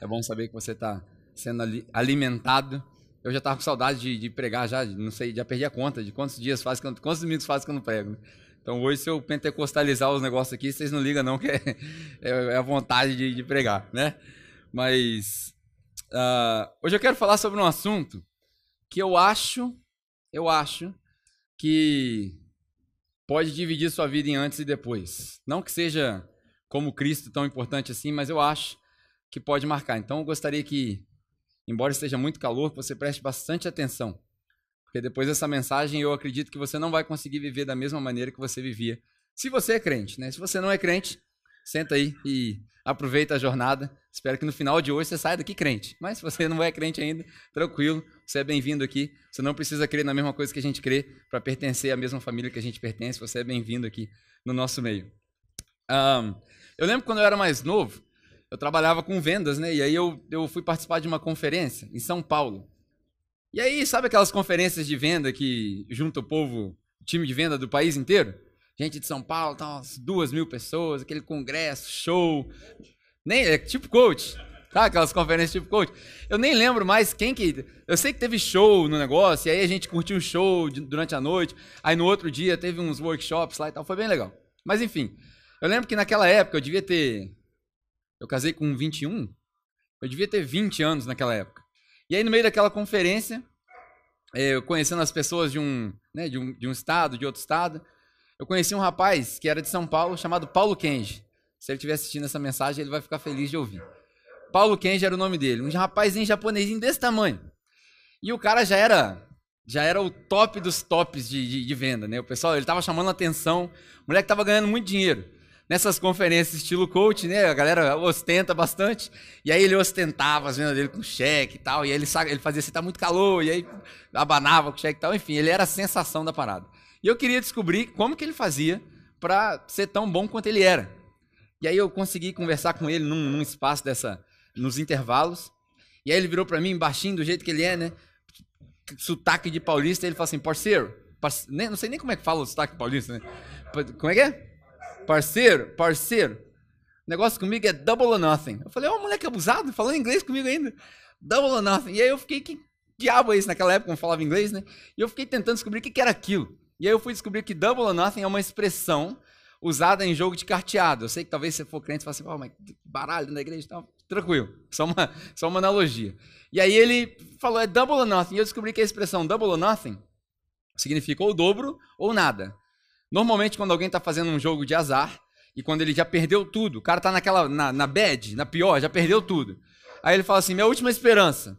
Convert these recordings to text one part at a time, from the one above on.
É bom saber que você está sendo alimentado. Eu já estava com saudade de, de, pregar já, não sei, já perdi a conta de quantos dias faz, quantos domingos faz que eu não prego. Então hoje, se eu pentecostalizar os negócios aqui, vocês não ligam não, que é, é, é a vontade de, de, pregar, né? Mas uh, hoje eu quero falar sobre um assunto que eu acho, eu acho que pode dividir sua vida em antes e depois. Não que seja como Cristo tão importante assim, mas eu acho que pode marcar. Então eu gostaria que, embora esteja muito calor, você preste bastante atenção. Porque depois dessa mensagem eu acredito que você não vai conseguir viver da mesma maneira que você vivia. Se você é crente, né? Se você não é crente, senta aí e aproveita a jornada. Espero que no final de hoje você saia daqui crente. Mas se você não é crente ainda, tranquilo, você é bem-vindo aqui. Você não precisa crer na mesma coisa que a gente crê para pertencer à mesma família que a gente pertence. Você é bem-vindo aqui no nosso meio. Um, eu lembro quando eu era mais novo, eu trabalhava com vendas, né? E aí eu, eu fui participar de uma conferência em São Paulo. E aí, sabe aquelas conferências de venda que junta o povo, o time de venda do país inteiro? gente de São Paulo, tá umas duas mil pessoas, aquele congresso, show. Nem, é tipo coach. Tá? Aquelas conferências tipo coach. Eu nem lembro mais quem que. Eu sei que teve show no negócio, e aí a gente curtiu o show durante a noite. Aí no outro dia teve uns workshops lá e tal. Foi bem legal. Mas enfim, eu lembro que naquela época eu devia ter. Eu casei com 21. Eu devia ter 20 anos naquela época. E aí no meio daquela conferência, é, eu conhecendo as pessoas de um, né, de um, de um estado, de outro estado, eu conheci um rapaz que era de São Paulo, chamado Paulo Kenji. Se ele estiver assistindo essa mensagem, ele vai ficar feliz de ouvir. Paulo Kenji era o nome dele, um rapazinho japonesinho desse tamanho. E o cara já era já era o top dos tops de, de, de venda, né? O pessoal, ele tava chamando a atenção, o moleque tava ganhando muito dinheiro. Nessas conferências estilo coach, né? A galera ostenta bastante. E aí ele ostentava as vendas dele com cheque e tal. E aí ele, ele fazia assim, tá muito calor. E aí abanava com cheque e tal. Enfim, ele era a sensação da parada. E eu queria descobrir como que ele fazia para ser tão bom quanto ele era. E aí eu consegui conversar com ele num, num espaço dessa, nos intervalos. E aí ele virou para mim, baixinho do jeito que ele é, né? Sotaque de paulista. Ele falou assim, parceiro, parce... não sei nem como é que fala o sotaque paulista, né? Como é que é? Parceiro, parceiro. O negócio comigo é double or nothing. Eu falei, ó, oh, moleque abusado, falando inglês comigo ainda. Double or nothing. E aí eu fiquei, que diabo é isso naquela época, não falava inglês, né? E eu fiquei tentando descobrir o que, era aquilo. E aí eu fui descobrir que double or nothing é uma expressão usada em jogo de carteado. Eu sei que talvez se for crente, você fala assim, oh, mas baralho na igreja e tal. Tranquilo, só uma, só uma analogia. E aí ele falou, é double or nothing. E eu descobri que a expressão double or nothing significa ou dobro ou nada. Normalmente, quando alguém está fazendo um jogo de azar, e quando ele já perdeu tudo, o cara está naquela, na, na bad, na pior, já perdeu tudo. Aí ele fala assim, minha última esperança.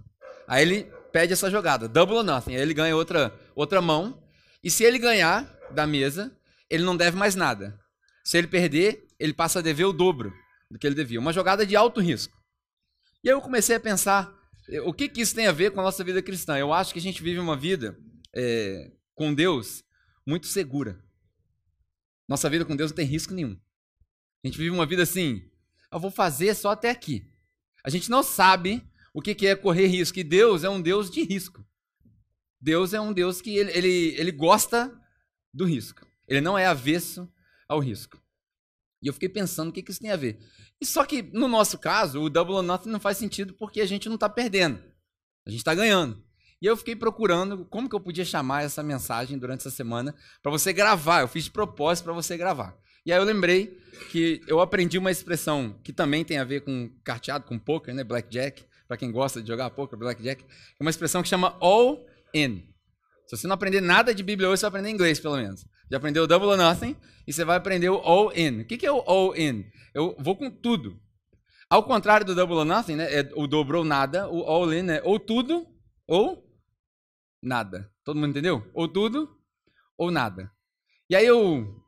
Aí ele pede essa jogada, double or nothing. Aí ele ganha outra, outra mão, e se ele ganhar da mesa, ele não deve mais nada. Se ele perder, ele passa a dever o dobro do que ele devia. Uma jogada de alto risco. E aí eu comecei a pensar, o que, que isso tem a ver com a nossa vida cristã? Eu acho que a gente vive uma vida é, com Deus muito segura. Nossa vida com Deus não tem risco nenhum. A gente vive uma vida assim, eu vou fazer só até aqui. A gente não sabe o que é correr risco. E Deus é um Deus de risco. Deus é um Deus que ele, ele, ele gosta do risco. Ele não é avesso ao risco. E eu fiquei pensando o que, que isso tem a ver. E só que, no nosso caso, o double or nothing não faz sentido porque a gente não está perdendo. A gente está ganhando. E eu fiquei procurando como que eu podia chamar essa mensagem durante essa semana para você gravar. Eu fiz de propósito para você gravar. E aí eu lembrei que eu aprendi uma expressão que também tem a ver com carteado, com poker, né? Blackjack. Para quem gosta de jogar poker, blackjack. É uma expressão que chama all in. Se você não aprender nada de Bíblia hoje, você vai aprender inglês, pelo menos. Já aprendeu o double or nothing e você vai aprender o all in. O que é o all in? Eu vou com tudo. Ao contrário do double or nothing, né? É o dobro ou nada. O all in é ou tudo ou nada. Todo mundo entendeu? Ou tudo ou nada. E aí eu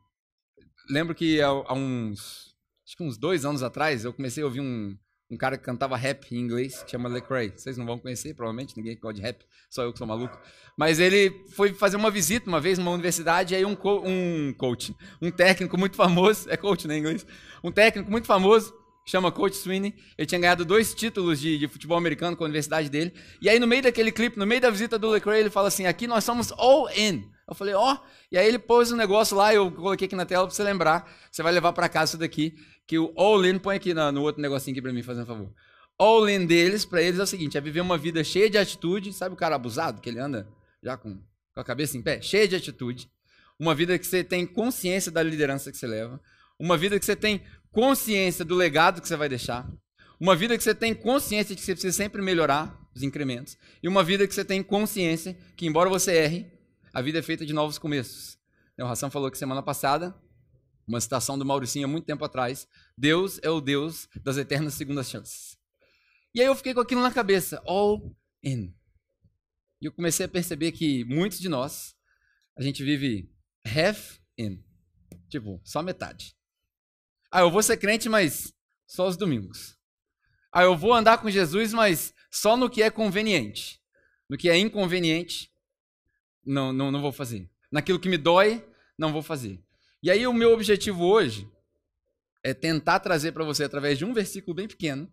lembro que há, uns, acho que uns dois anos atrás, eu comecei a ouvir um, um cara que cantava rap em inglês, que chama Lecrae. Vocês não vão conhecer, provavelmente, ninguém gosta de rap, só eu que sou maluco. Mas ele foi fazer uma visita uma vez numa universidade, e aí um, co um coach, um técnico muito famoso, é coach né, em inglês, um técnico muito famoso, chama Coach Sweeney, ele tinha ganhado dois títulos de, de, futebol americano com a universidade dele, e aí no meio daquele clipe, no meio da visita do Lecrae, ele fala assim, aqui nós somos all in. Eu falei, ó, oh. e aí ele pôs um negócio lá, eu coloquei aqui na tela para você lembrar, você vai levar para casa isso daqui, que o all in, põe aqui no, no outro negocinho aqui para mim, fazendo um favor. all in deles, para eles é o seguinte: é viver uma vida cheia de atitude. Sabe o cara abusado que ele anda já com, com a cabeça em pé? Cheia de atitude. Uma vida que você tem consciência da liderança que você leva. Uma vida que você tem consciência do legado que você vai deixar. Uma vida que você tem consciência de que você precisa sempre melhorar os incrementos. E uma vida que você tem consciência que, embora você erre, a vida é feita de novos começos. O Ração falou que semana passada, uma citação do Mauricinho há muito tempo atrás, Deus é o Deus das eternas segundas chances. E aí eu fiquei com aquilo na cabeça, all in. E eu comecei a perceber que muitos de nós, a gente vive half in. Tipo, só metade. Ah, eu vou ser crente, mas só os domingos. Ah, eu vou andar com Jesus, mas só no que é conveniente. No que é inconveniente, não, não, não vou fazer. Naquilo que me dói, não vou fazer. E aí o meu objetivo hoje é tentar trazer para você, através de um versículo bem pequeno,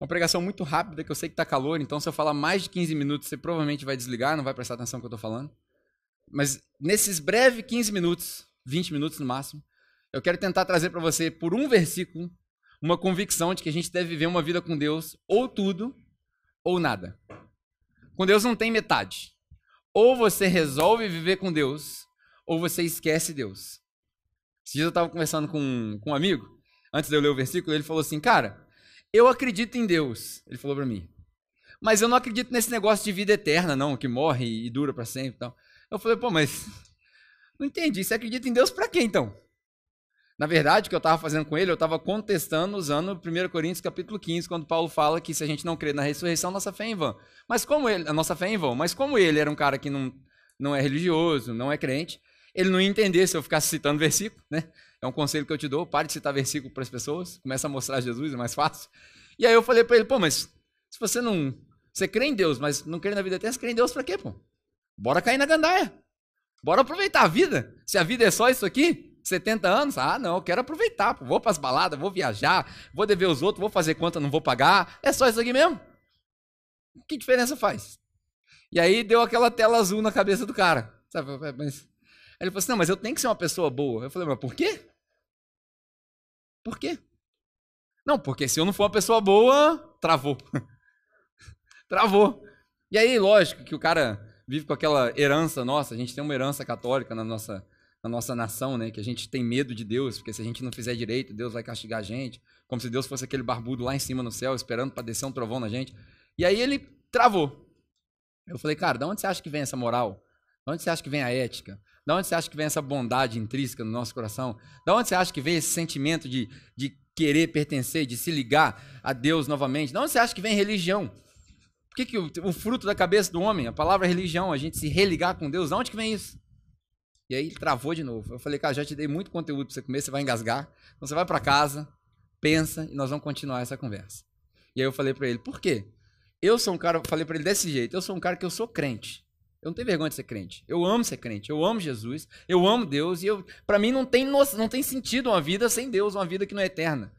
uma pregação muito rápida, que eu sei que está calor, então se eu falar mais de 15 minutos, você provavelmente vai desligar, não vai prestar atenção no que eu estou falando. Mas nesses breves 15 minutos, 20 minutos no máximo, eu quero tentar trazer para você, por um versículo, uma convicção de que a gente deve viver uma vida com Deus, ou tudo, ou nada. Com Deus não tem metade. Ou você resolve viver com Deus, ou você esquece Deus. Esses dias eu estava conversando com, com um amigo, antes de eu ler o versículo, ele falou assim: Cara, eu acredito em Deus. Ele falou para mim. Mas eu não acredito nesse negócio de vida eterna, não, que morre e dura para sempre. Então. Eu falei, pô, mas. Não entendi. Você acredita em Deus para quê então? Na verdade, o que eu estava fazendo com ele, eu estava contestando usando 1 Coríntios capítulo 15, quando Paulo fala que se a gente não crê na ressurreição, nossa fé é em vão. Mas como ele, a nossa fé é em vão, mas como ele era um cara que não, não é religioso, não é crente, ele não ia entender se eu ficasse citando versículo, né? É um conselho que eu te dou, pare de citar versículo para as pessoas, começa a mostrar Jesus, é mais fácil. E aí eu falei para ele, pô, mas se você não, você crê em Deus, mas não crê na vida eterna, você crê em Deus para quê, pô? Bora cair na gandaia. Bora aproveitar a vida. Se a vida é só isso aqui, 70 anos? Ah, não, eu quero aproveitar. Pô. Vou para as baladas, vou viajar, vou dever os outros, vou fazer conta, não vou pagar. É só isso aqui mesmo? Que diferença faz? E aí deu aquela tela azul na cabeça do cara. Sabe? Mas... Ele falou assim: não, mas eu tenho que ser uma pessoa boa. Eu falei, mas por quê? Por quê? Não, porque se eu não for uma pessoa boa, travou. travou. E aí, lógico que o cara vive com aquela herança nossa, a gente tem uma herança católica na nossa na nossa nação, né? Que a gente tem medo de Deus, porque se a gente não fizer direito, Deus vai castigar a gente. Como se Deus fosse aquele barbudo lá em cima no céu, esperando para descer um trovão na gente. E aí ele travou. Eu falei, cara, de onde você acha que vem essa moral? De onde você acha que vem a ética? De onde você acha que vem essa bondade intrínseca no nosso coração? De onde você acha que vem esse sentimento de, de querer pertencer, de se ligar a Deus novamente? De onde você acha que vem religião? Por que, que o, o fruto da cabeça do homem, a palavra religião, a gente se religar com Deus, de onde que vem isso? E aí travou de novo. Eu falei, cara, já te dei muito conteúdo para você comer, você vai engasgar. Então você vai para casa, pensa e nós vamos continuar essa conversa. E aí eu falei para ele, por quê? Eu sou um cara, falei para ele desse jeito, eu sou um cara que eu sou crente. Eu não tenho vergonha de ser crente. Eu amo ser crente. Eu amo Jesus. Eu amo Deus. E eu, para mim não tem, não tem sentido uma vida sem Deus, uma vida que não é eterna.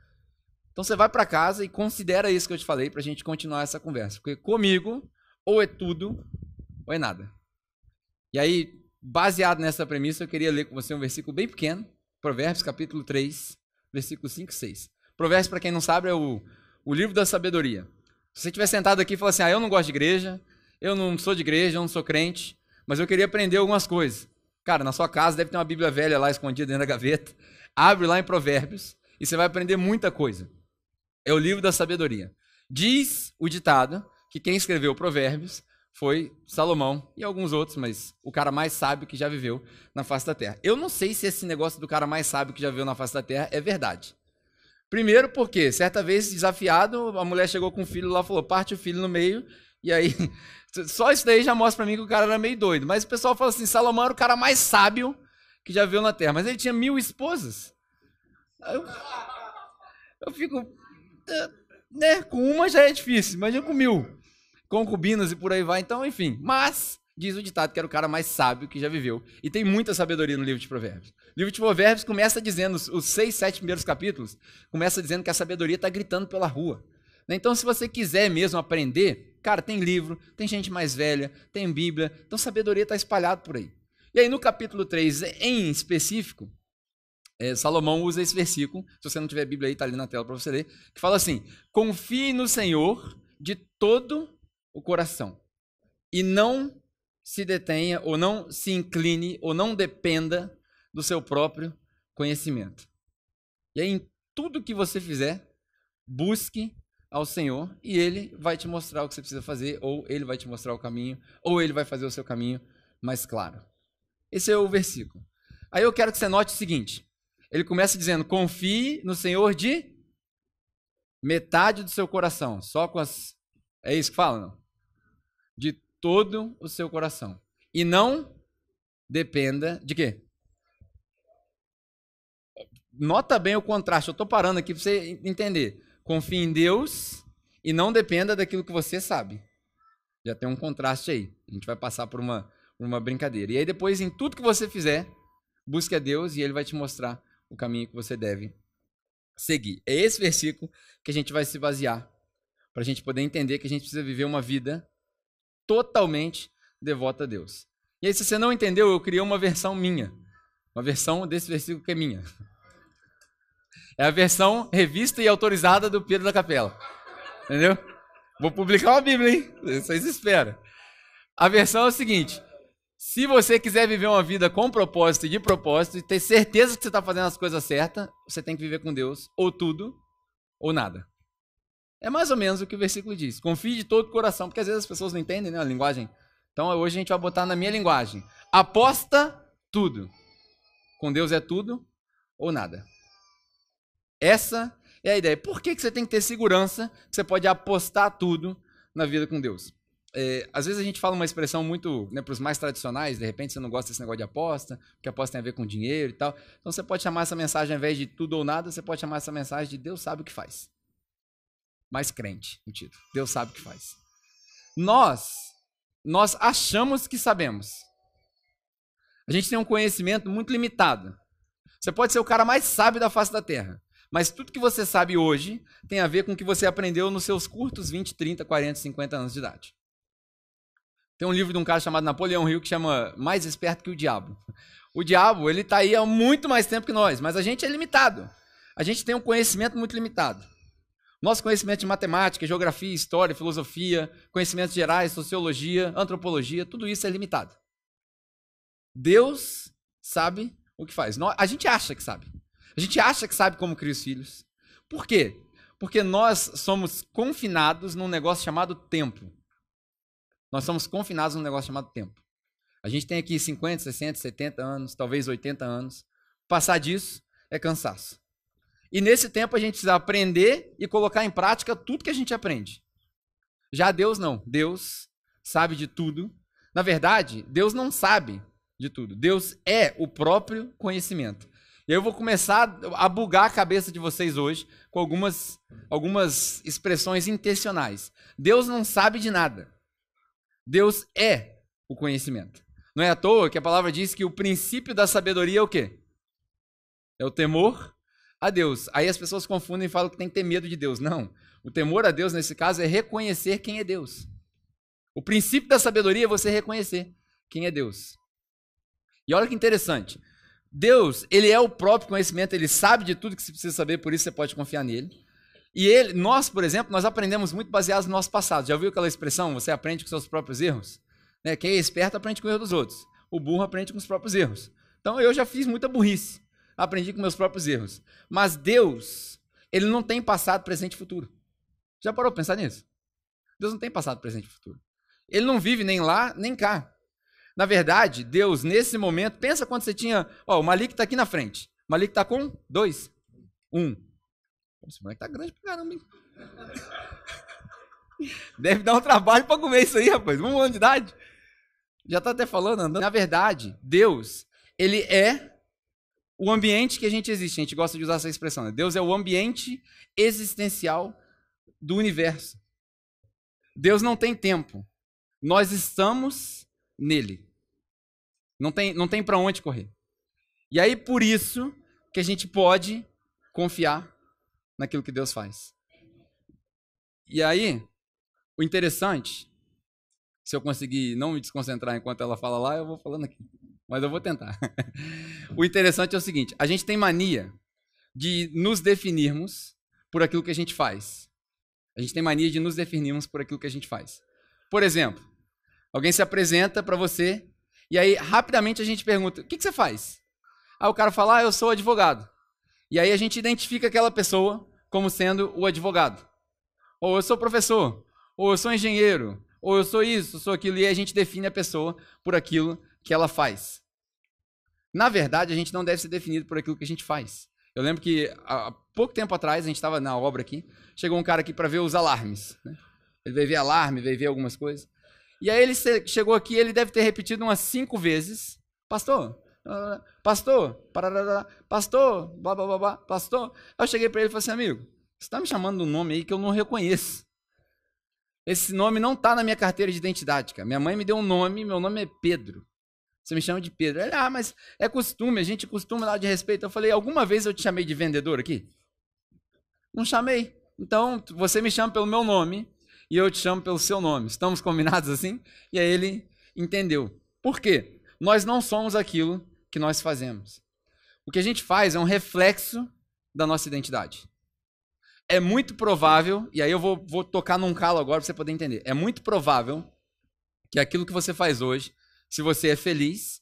Então você vai para casa e considera isso que eu te falei para a gente continuar essa conversa. Porque comigo, ou é tudo, ou é nada. E aí, Baseado nessa premissa, eu queria ler com você um versículo bem pequeno, Provérbios capítulo 3, versículo 5 e 6. Provérbios, para quem não sabe, é o, o livro da sabedoria. Se você estiver sentado aqui e falar assim, ah, eu não gosto de igreja, eu não sou de igreja, eu não sou crente, mas eu queria aprender algumas coisas. Cara, na sua casa deve ter uma Bíblia velha lá escondida dentro da gaveta. Abre lá em Provérbios e você vai aprender muita coisa. É o livro da sabedoria. Diz o ditado que quem escreveu Provérbios foi Salomão e alguns outros, mas o cara mais sábio que já viveu na face da terra. Eu não sei se esse negócio do cara mais sábio que já viveu na face da terra é verdade. Primeiro porque, certa vez, desafiado, a mulher chegou com o filho lá, falou, parte o filho no meio, e aí, só isso daí já mostra para mim que o cara era meio doido. Mas o pessoal fala assim, Salomão era o cara mais sábio que já viveu na terra, mas ele tinha mil esposas. Eu, eu fico, né, com uma já é difícil, imagina com mil concubinas e por aí vai. Então, enfim. Mas, diz o ditado que era o cara mais sábio que já viveu. E tem muita sabedoria no livro de Provérbios. O livro de Provérbios começa dizendo, os seis, sete primeiros capítulos, começa dizendo que a sabedoria está gritando pela rua. Né? Então, se você quiser mesmo aprender, cara, tem livro, tem gente mais velha, tem Bíblia. Então, sabedoria está espalhada por aí. E aí, no capítulo 3, em específico, é, Salomão usa esse versículo, se você não tiver Bíblia aí, está ali na tela para você ler, que fala assim: confie no Senhor de todo o coração e não se detenha ou não se incline ou não dependa do seu próprio conhecimento. E aí, em tudo que você fizer, busque ao Senhor e Ele vai te mostrar o que você precisa fazer, ou Ele vai te mostrar o caminho, ou Ele vai fazer o seu caminho mais claro. Esse é o versículo. Aí eu quero que você note o seguinte: ele começa dizendo: confie no Senhor de metade do seu coração, só com as. É isso que fala, não? De todo o seu coração. E não dependa de quê? Nota bem o contraste. Eu estou parando aqui para você entender. Confie em Deus e não dependa daquilo que você sabe. Já tem um contraste aí. A gente vai passar por uma, uma brincadeira. E aí depois, em tudo que você fizer, busque a Deus e Ele vai te mostrar o caminho que você deve seguir. É esse versículo que a gente vai se basear para a gente poder entender que a gente precisa viver uma vida totalmente devota a Deus. E aí, se você não entendeu, eu criei uma versão minha. Uma versão desse versículo que é minha. É a versão revista e autorizada do Pedro da Capela. Entendeu? Vou publicar uma Bíblia, hein? Vocês esperam. A versão é o seguinte: se você quiser viver uma vida com propósito e de propósito e ter certeza que você está fazendo as coisas certas, você tem que viver com Deus, ou tudo, ou nada. É mais ou menos o que o versículo diz. Confie de todo o coração, porque às vezes as pessoas não entendem né, a linguagem. Então hoje a gente vai botar na minha linguagem. Aposta tudo. Com Deus é tudo ou nada. Essa é a ideia. Por que, que você tem que ter segurança que você pode apostar tudo na vida com Deus? É, às vezes a gente fala uma expressão muito né, para os mais tradicionais, de repente você não gosta desse negócio de aposta, porque aposta tem a ver com dinheiro e tal. Então você pode chamar essa mensagem, ao invés de tudo ou nada, você pode chamar essa mensagem de Deus sabe o que faz. Mais crente, título. Deus sabe o que faz. Nós, nós achamos que sabemos. A gente tem um conhecimento muito limitado. Você pode ser o cara mais sábio da face da terra. Mas tudo que você sabe hoje tem a ver com o que você aprendeu nos seus curtos 20, 30, 40, 50 anos de idade. Tem um livro de um cara chamado Napoleão Hill que chama Mais Esperto que o Diabo. O diabo, ele está aí há muito mais tempo que nós, mas a gente é limitado. A gente tem um conhecimento muito limitado. Nosso conhecimento de matemática, geografia, história, filosofia, conhecimentos gerais, sociologia, antropologia, tudo isso é limitado. Deus sabe o que faz. A gente acha que sabe. A gente acha que sabe como criar os filhos. Por quê? Porque nós somos confinados num negócio chamado tempo. Nós somos confinados num negócio chamado tempo. A gente tem aqui 50, 60, 70 anos, talvez 80 anos. Passar disso é cansaço. E nesse tempo a gente precisa aprender e colocar em prática tudo que a gente aprende. Já Deus não. Deus sabe de tudo. Na verdade, Deus não sabe de tudo. Deus é o próprio conhecimento. E eu vou começar a bugar a cabeça de vocês hoje com algumas, algumas expressões intencionais. Deus não sabe de nada. Deus é o conhecimento. Não é à toa que a palavra diz que o princípio da sabedoria é o quê? É o temor a Deus. Aí as pessoas confundem e falam que tem que ter medo de Deus. Não. O temor a Deus, nesse caso, é reconhecer quem é Deus. O princípio da sabedoria é você reconhecer quem é Deus. E olha que interessante. Deus, ele é o próprio conhecimento, ele sabe de tudo que você precisa saber, por isso você pode confiar nele. E ele, nós, por exemplo, nós aprendemos muito baseados no nosso passado. Já ouviu aquela expressão? Você aprende com seus próprios erros? Né? Quem é esperto aprende com o erro dos outros. O burro aprende com os próprios erros. Então eu já fiz muita burrice. Aprendi com meus próprios erros. Mas Deus, ele não tem passado, presente e futuro. Já parou para pensar nisso? Deus não tem passado, presente e futuro. Ele não vive nem lá, nem cá. Na verdade, Deus, nesse momento, pensa quando você tinha. Ó, o Malik está aqui na frente. O Malik está com dois. Um. Esse moleque tá grande pra caramba, hein? Deve dar um trabalho para comer isso aí, rapaz. Um ano de idade. Já tá até falando, andando. Na verdade, Deus, ele é o ambiente que a gente existe. A gente gosta de usar essa expressão. Né? Deus é o ambiente existencial do universo. Deus não tem tempo. Nós estamos nele. Não tem, não tem para onde correr. E aí, por isso, que a gente pode confiar naquilo que Deus faz. E aí, o interessante, se eu conseguir não me desconcentrar enquanto ela fala lá, eu vou falando aqui. Mas eu vou tentar. o interessante é o seguinte: a gente tem mania de nos definirmos por aquilo que a gente faz. A gente tem mania de nos definirmos por aquilo que a gente faz. Por exemplo, alguém se apresenta para você e aí rapidamente a gente pergunta: o que, que você faz? Aí o cara fala: ah, eu sou advogado. E aí a gente identifica aquela pessoa como sendo o advogado. Ou eu sou professor, ou eu sou engenheiro, ou eu sou isso, eu sou aquilo, e a gente define a pessoa por aquilo que ela faz. Na verdade, a gente não deve ser definido por aquilo que a gente faz. Eu lembro que há pouco tempo atrás, a gente estava na obra aqui, chegou um cara aqui para ver os alarmes. Né? Ele veio ver alarme, veio ver algumas coisas. E aí ele chegou aqui, ele deve ter repetido umas cinco vezes: Pastor, pastor, parará, pastor, blá, blá, blá, blá, pastor. Aí eu cheguei para ele e falei assim: Amigo, você está me chamando um nome aí que eu não reconheço. Esse nome não está na minha carteira de identidade, cara. Minha mãe me deu um nome, meu nome é Pedro. Você me chama de Pedro. Ele, ah, mas é costume, a gente costuma dar de respeito. Eu falei, alguma vez eu te chamei de vendedor aqui? Não chamei. Então, você me chama pelo meu nome e eu te chamo pelo seu nome. Estamos combinados assim? E aí ele entendeu. Por quê? Nós não somos aquilo que nós fazemos. O que a gente faz é um reflexo da nossa identidade. É muito provável, e aí eu vou, vou tocar num calo agora para você poder entender. É muito provável que aquilo que você faz hoje se você é feliz,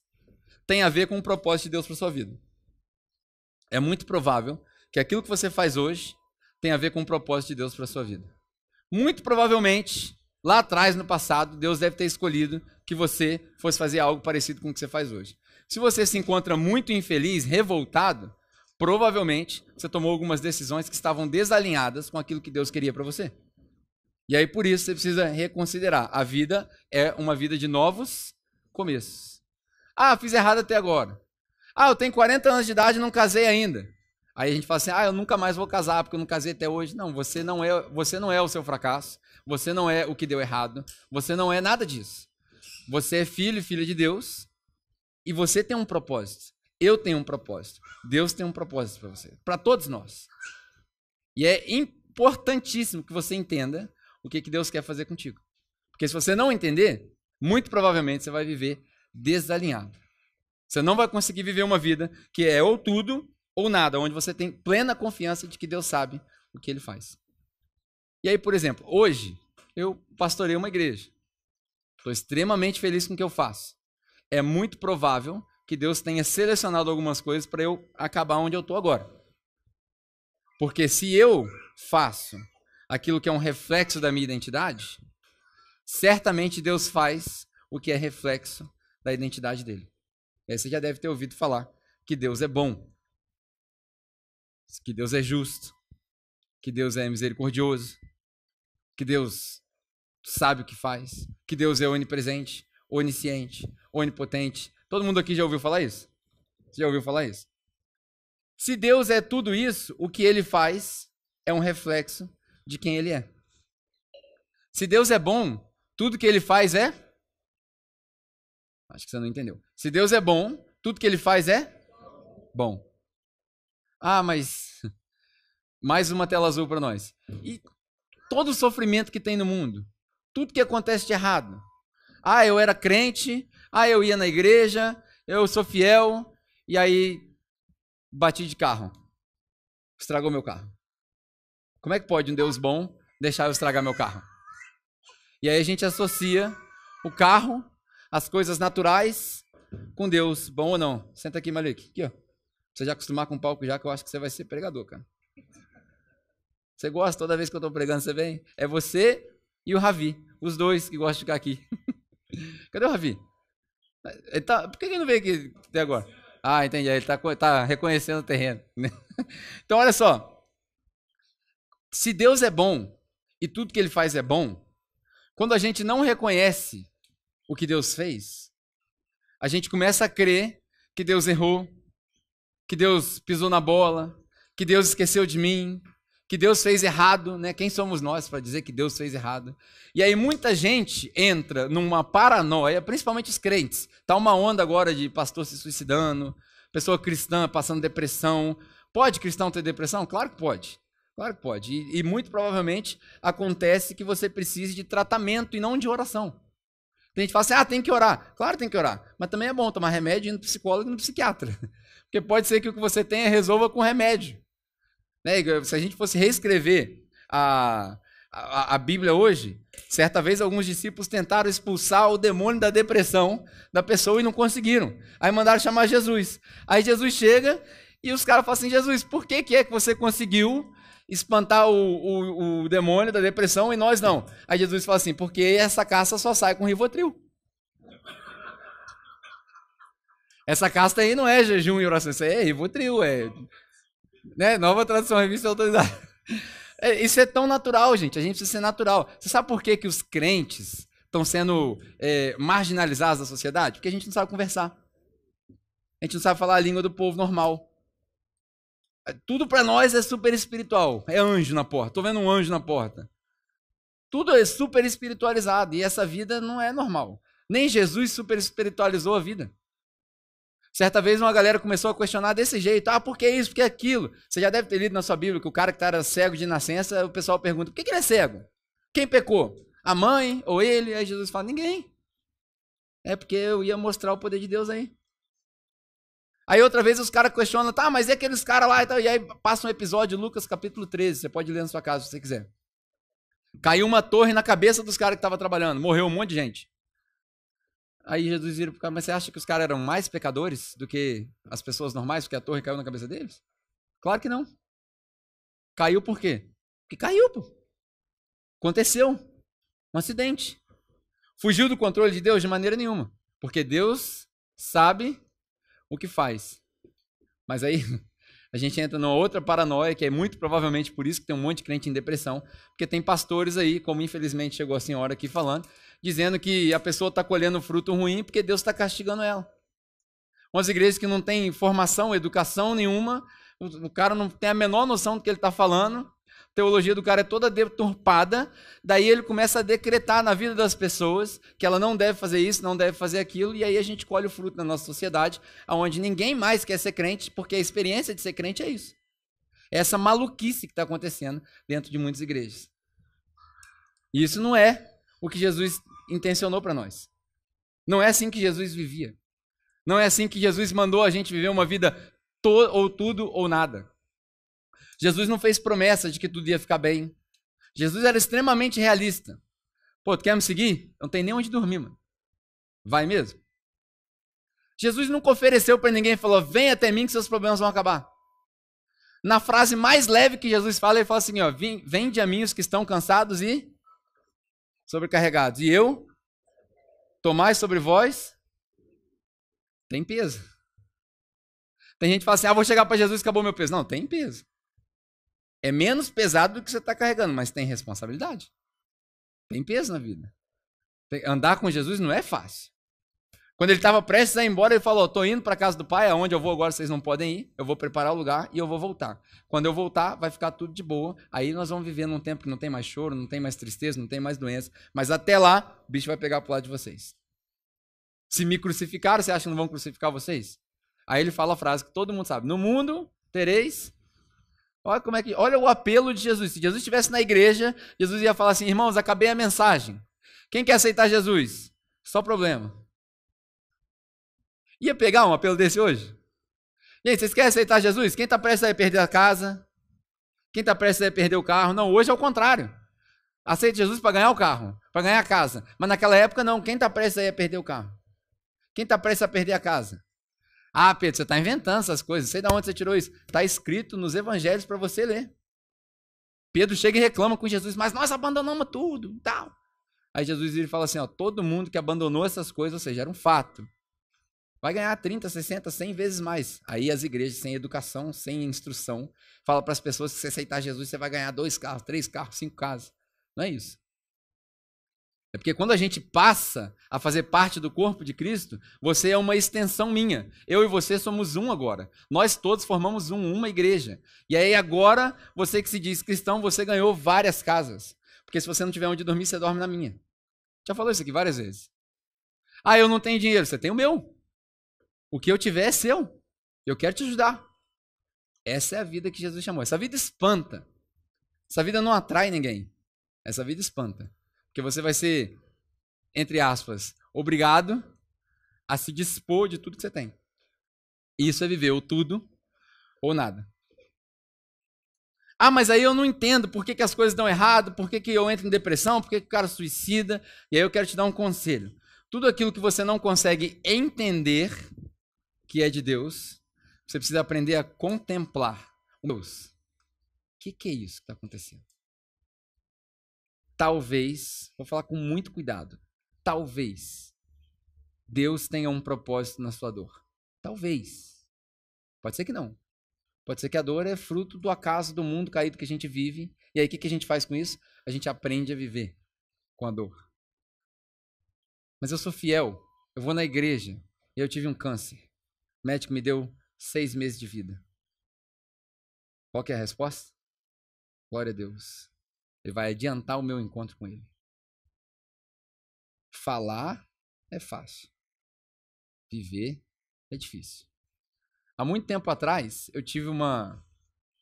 tem a ver com o propósito de Deus para sua vida. É muito provável que aquilo que você faz hoje tem a ver com o propósito de Deus para sua vida. Muito provavelmente, lá atrás no passado, Deus deve ter escolhido que você fosse fazer algo parecido com o que você faz hoje. Se você se encontra muito infeliz, revoltado, provavelmente você tomou algumas decisões que estavam desalinhadas com aquilo que Deus queria para você. E aí por isso você precisa reconsiderar. A vida é uma vida de novos começo. Ah, fiz errado até agora. Ah, eu tenho 40 anos de idade e não casei ainda. Aí a gente fala assim: "Ah, eu nunca mais vou casar porque eu não casei até hoje". Não, você não é, você não é o seu fracasso. Você não é o que deu errado. Você não é nada disso. Você é filho e filha de Deus e você tem um propósito. Eu tenho um propósito. Deus tem um propósito para você, para todos nós. E é importantíssimo que você entenda o que, que Deus quer fazer contigo. Porque se você não entender, muito provavelmente você vai viver desalinhado. Você não vai conseguir viver uma vida que é ou tudo ou nada, onde você tem plena confiança de que Deus sabe o que ele faz. E aí, por exemplo, hoje eu pastorei uma igreja. Estou extremamente feliz com o que eu faço. É muito provável que Deus tenha selecionado algumas coisas para eu acabar onde eu estou agora. Porque se eu faço aquilo que é um reflexo da minha identidade, certamente Deus faz o que é reflexo da identidade dele. Aí você já deve ter ouvido falar que Deus é bom, que Deus é justo, que Deus é misericordioso, que Deus sabe o que faz, que Deus é onipresente, onisciente, onipotente. Todo mundo aqui já ouviu falar isso? Você já ouviu falar isso? Se Deus é tudo isso, o que ele faz é um reflexo de quem ele é. Se Deus é bom, tudo que ele faz é? Acho que você não entendeu. Se Deus é bom, tudo que ele faz é? Bom. Ah, mas. Mais uma tela azul para nós. E todo o sofrimento que tem no mundo, tudo que acontece de errado. Ah, eu era crente, ah, eu ia na igreja, eu sou fiel, e aí bati de carro. Estragou meu carro. Como é que pode um Deus bom deixar eu estragar meu carro? E aí a gente associa o carro, as coisas naturais, com Deus. Bom ou não? Senta aqui, Malik. Aqui, ó. Você já acostumar com o palco já, que eu acho que você vai ser pregador, cara. Você gosta toda vez que eu estou pregando, você vem? É você e o Ravi, os dois que gostam de ficar aqui. Cadê o Ravi? Ele tá, por que ele não veio aqui até agora? Ah, entendi. Ele está tá reconhecendo o terreno. então, olha só. Se Deus é bom e tudo que ele faz é bom, quando a gente não reconhece o que Deus fez, a gente começa a crer que Deus errou, que Deus pisou na bola, que Deus esqueceu de mim, que Deus fez errado, né? Quem somos nós para dizer que Deus fez errado? E aí muita gente entra numa paranoia, principalmente os crentes. Tá uma onda agora de pastor se suicidando, pessoa cristã passando depressão. Pode cristão ter depressão? Claro que pode. Claro que pode. E, e, muito provavelmente acontece que você precise de tratamento e não de oração. Tem gente que fala assim, ah, tem que orar. Claro, tem que orar. Mas também é bom tomar remédio indo no psicólogo e no psiquiatra. Porque pode ser que o que você tenha resolva com remédio. Né? Se a gente fosse reescrever a, a, a, Bíblia hoje, certa vez alguns discípulos tentaram expulsar o demônio da depressão da pessoa e não conseguiram. Aí mandaram chamar Jesus. Aí Jesus chega e os caras falam assim: Jesus, por que, que é que você conseguiu espantar o, o, o demônio da depressão e nós não? Aí Jesus fala assim: porque essa caça só sai com Rivotril. Essa casta aí não é jejum e oração, isso aí é Rivotril, é né? nova tradução, revista autorizada. É, isso é tão natural, gente. A gente precisa ser natural. Você sabe por que, que os crentes estão sendo é, marginalizados da sociedade? Porque a gente não sabe conversar. A gente não sabe falar a língua do povo normal. Tudo para nós é super espiritual. É anjo na porta. Tô vendo um anjo na porta. Tudo é super espiritualizado. E essa vida não é normal. Nem Jesus super espiritualizou a vida. Certa vez uma galera começou a questionar desse jeito. Ah, por que isso? Por que aquilo? Você já deve ter lido na sua Bíblia que o cara que era cego de nascença, o pessoal pergunta, por que, que ele é cego? Quem pecou? A mãe ou ele? Aí Jesus fala, ninguém. É porque eu ia mostrar o poder de Deus aí. Aí outra vez os caras questionam, tá, mas e aqueles caras lá e tal? E aí passa um episódio, Lucas capítulo 13, você pode ler na sua casa se você quiser. Caiu uma torre na cabeça dos caras que estavam trabalhando, morreu um monte de gente. Aí Jesus vira pro cara, mas você acha que os caras eram mais pecadores do que as pessoas normais, porque a torre caiu na cabeça deles? Claro que não. Caiu por quê? Porque caiu, pô. Aconteceu. Um acidente. Fugiu do controle de Deus de maneira nenhuma. Porque Deus sabe o que faz. Mas aí a gente entra numa outra paranoia, que é muito provavelmente por isso que tem um monte de crente em depressão, porque tem pastores aí, como infelizmente chegou a senhora aqui falando, dizendo que a pessoa está colhendo fruto ruim porque Deus está castigando ela. Umas igrejas que não têm formação, educação nenhuma, o cara não tem a menor noção do que ele está falando, teologia do cara é toda deturpada, daí ele começa a decretar na vida das pessoas que ela não deve fazer isso, não deve fazer aquilo, e aí a gente colhe o fruto na nossa sociedade, onde ninguém mais quer ser crente, porque a experiência de ser crente é isso. É essa maluquice que está acontecendo dentro de muitas igrejas. E isso não é o que Jesus intencionou para nós. Não é assim que Jesus vivia. Não é assim que Jesus mandou a gente viver uma vida ou tudo ou nada. Jesus não fez promessa de que tudo ia ficar bem. Jesus era extremamente realista. Pô, tu quer me seguir? Não tem nem onde dormir, mano. Vai mesmo? Jesus nunca ofereceu para ninguém e falou: vem até mim que seus problemas vão acabar. Na frase mais leve que Jesus fala, ele fala assim: ó, vende a mim os que estão cansados e sobrecarregados. E eu, tomai sobre vós, tem peso. Tem gente que fala assim: ah, vou chegar para Jesus e acabou meu peso. Não, tem peso. É menos pesado do que você está carregando, mas tem responsabilidade. Tem peso na vida. Andar com Jesus não é fácil. Quando ele estava prestes a ir embora, ele falou: Estou indo para a casa do pai, aonde eu vou agora vocês não podem ir. Eu vou preparar o lugar e eu vou voltar. Quando eu voltar, vai ficar tudo de boa. Aí nós vamos viver num tempo que não tem mais choro, não tem mais tristeza, não tem mais doença. Mas até lá, o bicho vai pegar pro lado de vocês. Se me crucificaram, você acha que não vão crucificar vocês? Aí ele fala a frase que todo mundo sabe: No mundo tereis. Olha como é que. Olha o apelo de Jesus. Se Jesus estivesse na igreja, Jesus ia falar assim: irmãos, acabei a mensagem. Quem quer aceitar Jesus? Só problema. Ia pegar um apelo desse hoje? Gente, vocês querem aceitar Jesus? Quem está prestes a perder a casa? Quem está prestes a perder o carro? Não, hoje é o contrário. Aceita Jesus para ganhar o carro, para ganhar a casa. Mas naquela época, não. Quem está prestes a perder o carro? Quem está prestes a perder a casa? Ah, Pedro, você está inventando essas coisas. Sei de onde você tirou isso. Está escrito nos evangelhos para você ler. Pedro chega e reclama com Jesus, mas nós abandonamos tudo e tal. Aí Jesus ele fala assim: ó, todo mundo que abandonou essas coisas, ou seja, era um fato, vai ganhar 30, 60, 100 vezes mais. Aí as igrejas sem educação, sem instrução, fala para as pessoas que se aceitar Jesus, você vai ganhar dois carros, três carros, cinco casas. Não é isso. É porque quando a gente passa a fazer parte do corpo de Cristo, você é uma extensão minha. Eu e você somos um agora. Nós todos formamos um, uma igreja. E aí agora, você que se diz cristão, você ganhou várias casas. Porque se você não tiver onde dormir, você dorme na minha. Já falou isso aqui várias vezes. Ah, eu não tenho dinheiro. Você tem o meu. O que eu tiver é seu. Eu quero te ajudar. Essa é a vida que Jesus chamou. Essa vida espanta. Essa vida não atrai ninguém. Essa vida espanta. Porque você vai ser, entre aspas, obrigado a se dispor de tudo que você tem. Isso é viver o tudo ou nada. Ah, mas aí eu não entendo por que, que as coisas dão errado, por que, que eu entro em depressão, por que, que o cara suicida. E aí eu quero te dar um conselho. Tudo aquilo que você não consegue entender que é de Deus, você precisa aprender a contemplar. Deus, o que, que é isso que está acontecendo? Talvez, vou falar com muito cuidado, talvez Deus tenha um propósito na sua dor. Talvez. Pode ser que não. Pode ser que a dor é fruto do acaso do mundo caído que a gente vive. E aí o que, que a gente faz com isso? A gente aprende a viver com a dor. Mas eu sou fiel. Eu vou na igreja e eu tive um câncer. O médico me deu seis meses de vida. Qual é a resposta? Glória a Deus. Ele vai adiantar o meu encontro com ele. Falar é fácil. Viver é difícil. Há muito tempo atrás, eu tive uma,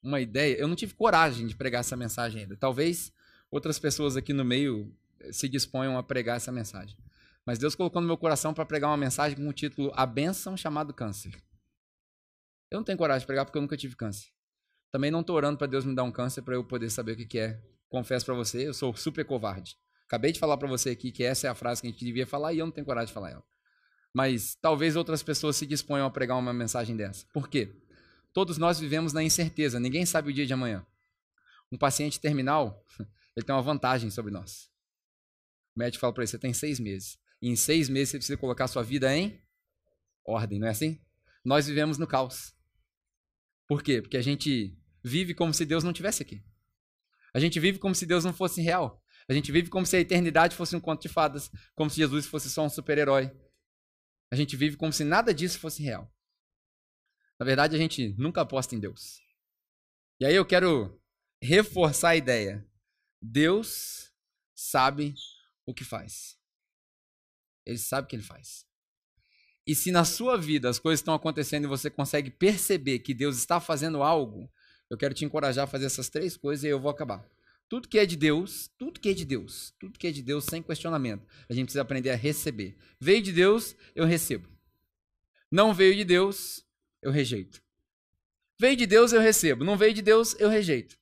uma ideia. Eu não tive coragem de pregar essa mensagem ainda. Talvez outras pessoas aqui no meio se disponham a pregar essa mensagem. Mas Deus colocou no meu coração para pregar uma mensagem com o título A Bênção Chamado Câncer. Eu não tenho coragem de pregar porque eu nunca tive câncer. Também não estou orando para Deus me dar um câncer para eu poder saber o que, que é. Confesso para você, eu sou super covarde. Acabei de falar para você aqui que essa é a frase que a gente devia falar e eu não tenho coragem de falar ela. Mas talvez outras pessoas se disponham a pregar uma mensagem dessa. Por quê? Todos nós vivemos na incerteza, ninguém sabe o dia de amanhã. Um paciente terminal, ele tem uma vantagem sobre nós. O médico fala para ele: você tem seis meses. E em seis meses você precisa colocar sua vida em ordem, não é assim? Nós vivemos no caos. Por quê? Porque a gente vive como se Deus não tivesse aqui. A gente vive como se Deus não fosse real. A gente vive como se a eternidade fosse um conto de fadas, como se Jesus fosse só um super-herói, a gente vive como se nada disso fosse real. Na verdade, a gente nunca aposta em Deus. E aí eu quero reforçar a ideia. Deus sabe o que faz. Ele sabe o que ele faz. E se na sua vida as coisas estão acontecendo e você consegue perceber que Deus está fazendo algo, eu quero te encorajar a fazer essas três coisas e eu vou acabar. Tudo que é de Deus, tudo que é de Deus, tudo que é de Deus sem questionamento, a gente precisa aprender a receber. Veio de Deus, eu recebo. Não veio de Deus, eu rejeito. Veio de Deus, eu recebo. Não veio de Deus, eu rejeito.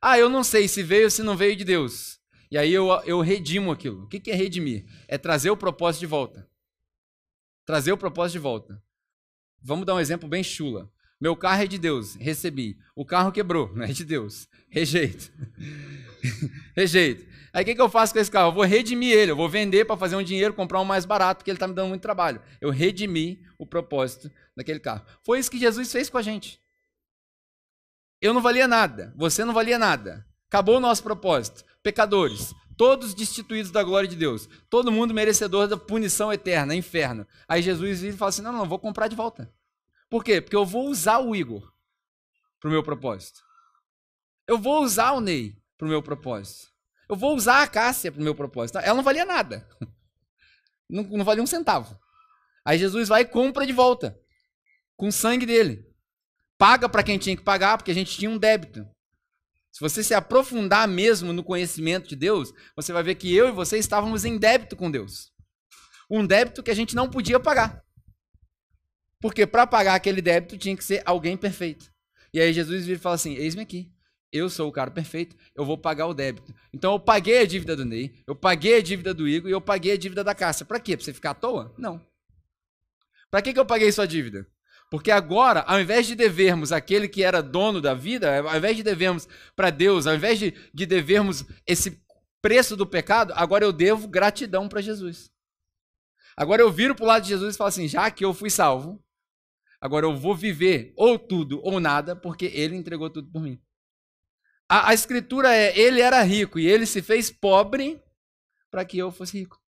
Ah, eu não sei se veio ou se não veio de Deus. E aí eu, eu redimo aquilo. O que é redimir? É trazer o propósito de volta. Trazer o propósito de volta. Vamos dar um exemplo bem chula. Meu carro é de Deus, recebi. O carro quebrou, não é de Deus. Rejeito. Rejeito. Aí o que, que eu faço com esse carro? Eu vou redimir ele, eu vou vender para fazer um dinheiro, comprar um mais barato, porque ele está me dando muito trabalho. Eu redimi o propósito daquele carro. Foi isso que Jesus fez com a gente. Eu não valia nada, você não valia nada. Acabou o nosso propósito. Pecadores, todos destituídos da glória de Deus, todo mundo merecedor da punição eterna, inferno. Aí Jesus vira e fala assim: não, não, vou comprar de volta. Por quê? Porque eu vou usar o Igor para o meu propósito. Eu vou usar o Ney para o meu propósito. Eu vou usar a Cássia para o meu propósito. Ela não valia nada. Não, não valia um centavo. Aí Jesus vai e compra de volta. Com o sangue dele. Paga para quem tinha que pagar, porque a gente tinha um débito. Se você se aprofundar mesmo no conhecimento de Deus, você vai ver que eu e você estávamos em débito com Deus. Um débito que a gente não podia pagar. Porque para pagar aquele débito tinha que ser alguém perfeito. E aí Jesus vira e fala assim: Eis-me aqui. Eu sou o cara perfeito, eu vou pagar o débito. Então eu paguei a dívida do Ney, eu paguei a dívida do Igor e eu paguei a dívida da Cássia. Para quê? Para você ficar à toa? Não. Para que, que eu paguei sua dívida? Porque agora, ao invés de devermos aquele que era dono da vida, ao invés de devermos para Deus, ao invés de, de devermos esse preço do pecado, agora eu devo gratidão para Jesus. Agora eu viro para o lado de Jesus e falo assim: já que eu fui salvo, Agora eu vou viver ou tudo ou nada, porque ele entregou tudo por mim. A, a escritura é: ele era rico e ele se fez pobre para que eu fosse rico.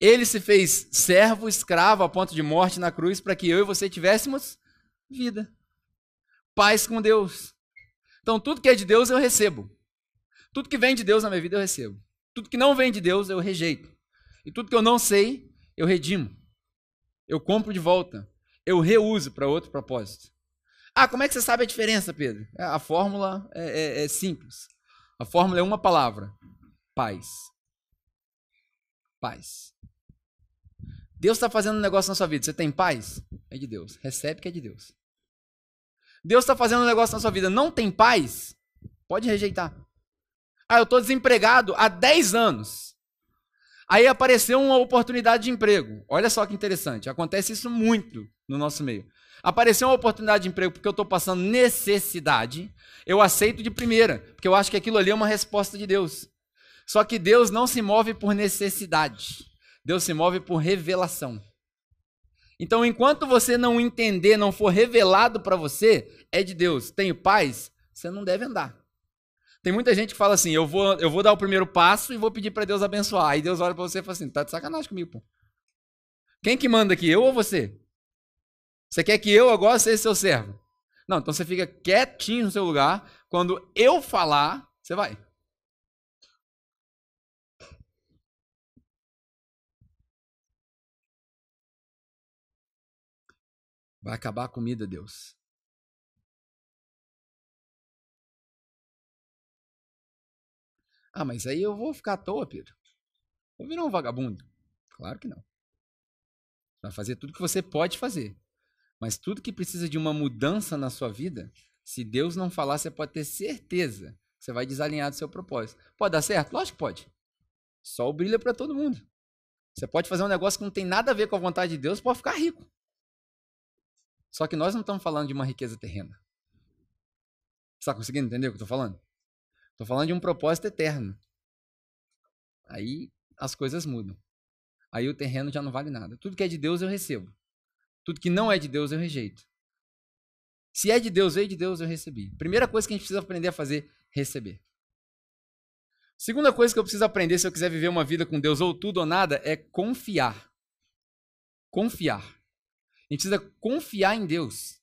Ele se fez servo, escravo, a ponto de morte na cruz, para que eu e você tivéssemos vida. Paz com Deus. Então, tudo que é de Deus eu recebo. Tudo que vem de Deus na minha vida eu recebo. Tudo que não vem de Deus eu rejeito. E tudo que eu não sei, eu redimo. Eu compro de volta eu reuso para outro propósito. Ah, como é que você sabe a diferença, Pedro? É, a fórmula é, é, é simples. A fórmula é uma palavra: paz. Paz. Deus está fazendo um negócio na sua vida. Você tem paz? É de Deus. Recebe que é de Deus. Deus está fazendo um negócio na sua vida. Não tem paz? Pode rejeitar. Ah, eu estou desempregado há 10 anos. Aí apareceu uma oportunidade de emprego. Olha só que interessante. Acontece isso muito no nosso meio. Apareceu uma oportunidade de emprego porque eu estou passando necessidade. Eu aceito de primeira, porque eu acho que aquilo ali é uma resposta de Deus. Só que Deus não se move por necessidade. Deus se move por revelação. Então, enquanto você não entender, não for revelado para você, é de Deus. Tenho paz? Você não deve andar. Tem muita gente que fala assim: eu vou, eu vou dar o primeiro passo e vou pedir para Deus abençoar. Aí Deus olha para você e fala assim: tá de sacanagem comigo, pô. Quem que manda aqui, eu ou você? Você quer que eu agora seja seu servo? Não, então você fica quietinho no seu lugar. Quando eu falar, você vai. Vai acabar a comida, Deus. Ah, mas aí eu vou ficar à toa, Pedro. Vou virar um vagabundo. Claro que não. Vai fazer tudo que você pode fazer. Mas tudo que precisa de uma mudança na sua vida, se Deus não falar, você pode ter certeza que você vai desalinhar do seu propósito. Pode dar certo? Lógico que pode. Sol brilha para todo mundo. Você pode fazer um negócio que não tem nada a ver com a vontade de Deus, pode ficar rico. Só que nós não estamos falando de uma riqueza terrena. Você está conseguindo entender o que eu estou falando? Estou falando de um propósito eterno. Aí as coisas mudam. Aí o terreno já não vale nada. Tudo que é de Deus eu recebo. Tudo que não é de Deus eu rejeito. Se é de Deus, veio de Deus, eu recebi. Primeira coisa que a gente precisa aprender a fazer, receber. Segunda coisa que eu preciso aprender se eu quiser viver uma vida com Deus ou tudo ou nada é confiar. Confiar. A gente precisa confiar em Deus.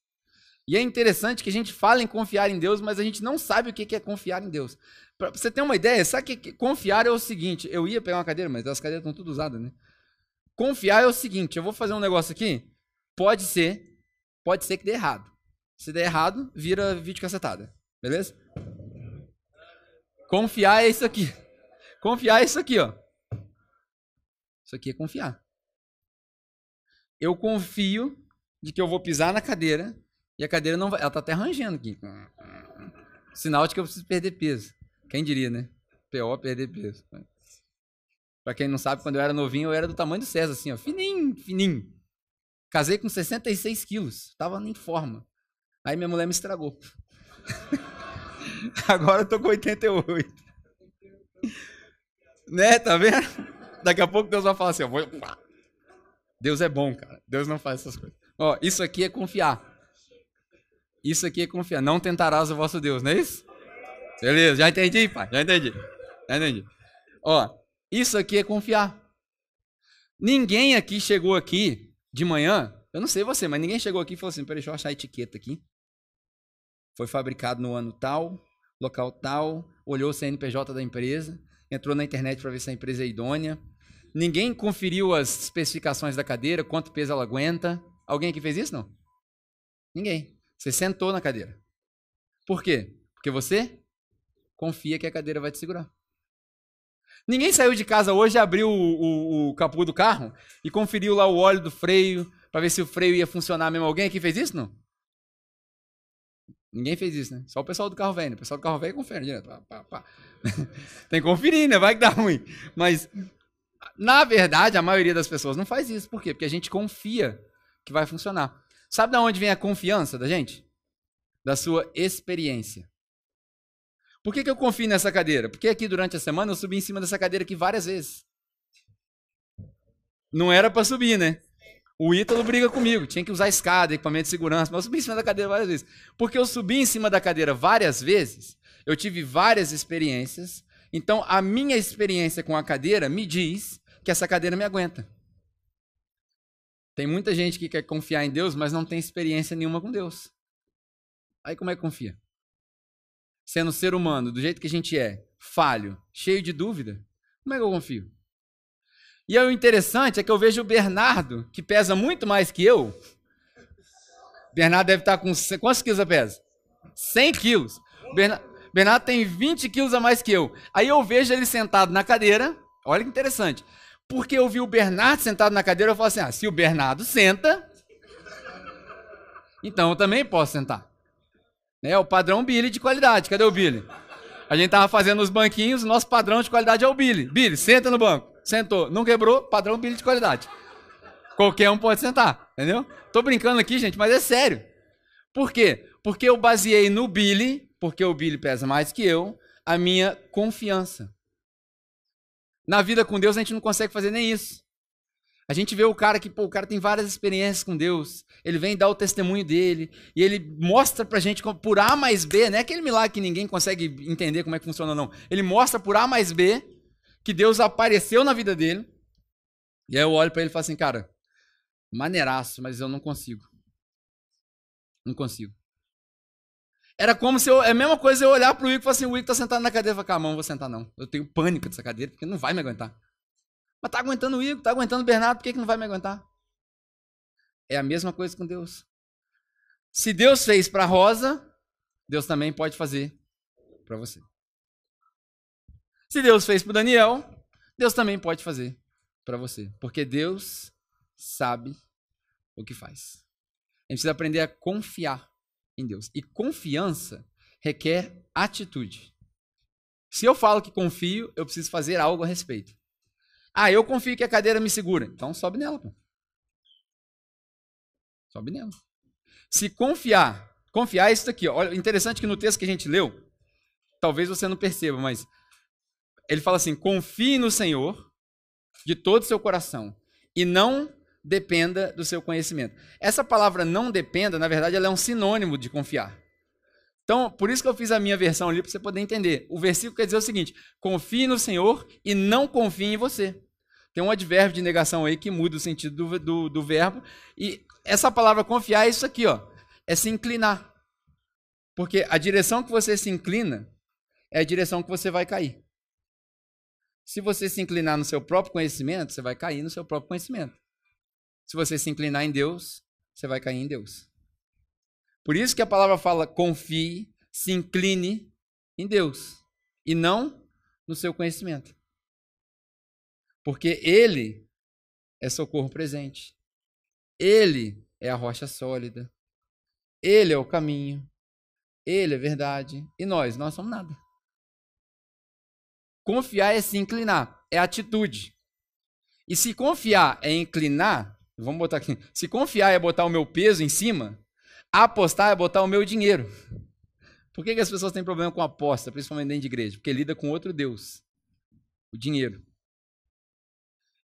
E é interessante que a gente fala em confiar em Deus, mas a gente não sabe o que é confiar em Deus. Para você ter uma ideia, sabe que confiar é o seguinte: eu ia pegar uma cadeira, mas as cadeiras estão tudo usadas, né? Confiar é o seguinte: eu vou fazer um negócio aqui, pode ser, pode ser que dê errado. Se der errado, vira vídeo cacetada, beleza? Confiar é isso aqui. Confiar é isso aqui, ó. Isso aqui é confiar eu confio de que eu vou pisar na cadeira e a cadeira não vai. Ela tá até rangendo aqui. Sinal de que eu preciso perder peso. Quem diria, né? PO perder peso. Pra quem não sabe, quando eu era novinho, eu era do tamanho do César, assim, ó. Fininho, fininho. Casei com 66 quilos. Tava em forma. Aí minha mulher me estragou. Agora eu tô com 88. né? Tá vendo? Daqui a pouco Deus vai falar assim, ó. Deus é bom, cara. Deus não faz essas coisas. Ó, isso aqui é confiar. Isso aqui é confiar. Não tentarás o vosso Deus, não é isso? Beleza, já entendi, pai. Já entendi. Já entendi. Ó, isso aqui é confiar. Ninguém aqui chegou aqui de manhã, eu não sei você, mas ninguém chegou aqui e falou assim: peraí, deixa eu achar a etiqueta aqui. Foi fabricado no ano tal, local tal, olhou o CNPJ da empresa, entrou na internet para ver se a empresa é idônea, Ninguém conferiu as especificações da cadeira, quanto peso ela aguenta. Alguém aqui fez isso, não? Ninguém. Você sentou na cadeira. Por quê? Porque você confia que a cadeira vai te segurar. Ninguém saiu de casa hoje, abriu o, o, o capô do carro e conferiu lá o óleo do freio para ver se o freio ia funcionar mesmo. Alguém aqui fez isso, não? Ninguém fez isso, né? Só o pessoal do carro velho. Né? O pessoal do carro velho confere direto. Pá, pá, pá. Tem que conferir, né? Vai que dá ruim. Mas na verdade, a maioria das pessoas não faz isso. Por quê? Porque a gente confia que vai funcionar. Sabe de onde vem a confiança da gente? Da sua experiência. Por que, que eu confio nessa cadeira? Porque aqui durante a semana eu subi em cima dessa cadeira aqui várias vezes. Não era para subir, né? O Ítalo briga comigo, tinha que usar escada, equipamento de segurança, mas eu subi em cima da cadeira várias vezes. Porque eu subi em cima da cadeira várias vezes, eu tive várias experiências, então a minha experiência com a cadeira me diz que essa cadeira me aguenta. Tem muita gente que quer confiar em Deus, mas não tem experiência nenhuma com Deus. Aí como é que confia? Sendo ser humano, do jeito que a gente é, falho, cheio de dúvida, como é que eu confio? E aí, o interessante é que eu vejo o Bernardo, que pesa muito mais que eu. Bernardo deve estar com. Quantos quilos ele pesa? 100 quilos. Bernardo, Bernardo tem 20 quilos a mais que eu. Aí eu vejo ele sentado na cadeira. Olha que interessante. Porque eu vi o Bernardo sentado na cadeira, eu falo assim: ah, se o Bernardo senta, então eu também posso sentar. É o padrão Billy de qualidade. Cadê o Billy? A gente tava fazendo os banquinhos, nosso padrão de qualidade é o Billy. Billy, senta no banco. Sentou. Não quebrou, padrão Billy de qualidade. Qualquer um pode sentar, entendeu? Tô brincando aqui, gente, mas é sério. Por quê? Porque eu baseei no Billy, porque o Billy pesa mais que eu, a minha confiança. Na vida com Deus a gente não consegue fazer nem isso. A gente vê o cara que, pô, o cara tem várias experiências com Deus. Ele vem dar o testemunho dele e ele mostra pra gente por A mais B, não é aquele milagre que ninguém consegue entender como é que funciona não. Ele mostra por A mais B que Deus apareceu na vida dele. E aí eu olho para ele e falo assim, cara, maneiraço, mas eu não consigo. Não consigo. Era como se eu. É a mesma coisa eu olhar pro Igor e falar assim: o Igor tá sentado na cadeira. Eu falo, calma, não vou sentar não. Eu tenho pânico dessa cadeira, porque não vai me aguentar. Mas tá aguentando o Igor, tá aguentando o Bernardo, por que, que não vai me aguentar? É a mesma coisa com Deus. Se Deus fez para Rosa, Deus também pode fazer para você. Se Deus fez para Daniel, Deus também pode fazer para você, porque Deus sabe o que faz. A gente precisa aprender a confiar em Deus. E confiança requer atitude. Se eu falo que confio, eu preciso fazer algo a respeito. Ah, eu confio que a cadeira me segura. Então sobe nela. Pô. Sobe nela. Se confiar, confiar é isso aqui. Olha, interessante que no texto que a gente leu, talvez você não perceba, mas ele fala assim: confie no Senhor de todo o seu coração e não dependa do seu conhecimento. Essa palavra não dependa, na verdade, ela é um sinônimo de confiar. Então, por isso que eu fiz a minha versão ali, para você poder entender. O versículo quer dizer o seguinte: confie no Senhor e não confie em você. Tem um advérbio de negação aí que muda o sentido do, do, do verbo. E essa palavra confiar é isso aqui, ó. É se inclinar. Porque a direção que você se inclina é a direção que você vai cair. Se você se inclinar no seu próprio conhecimento, você vai cair no seu próprio conhecimento. Se você se inclinar em Deus, você vai cair em Deus. Por isso que a palavra fala: confie, se incline em Deus e não no seu conhecimento. Porque Ele é socorro presente. Ele é a rocha sólida. Ele é o caminho. Ele é verdade. E nós, nós somos nada. Confiar é se inclinar, é atitude. E se confiar é inclinar, Vamos botar aqui. Se confiar é botar o meu peso em cima, apostar é botar o meu dinheiro. Por que, que as pessoas têm problema com aposta, principalmente dentro de igreja? Porque lida com outro Deus, o dinheiro.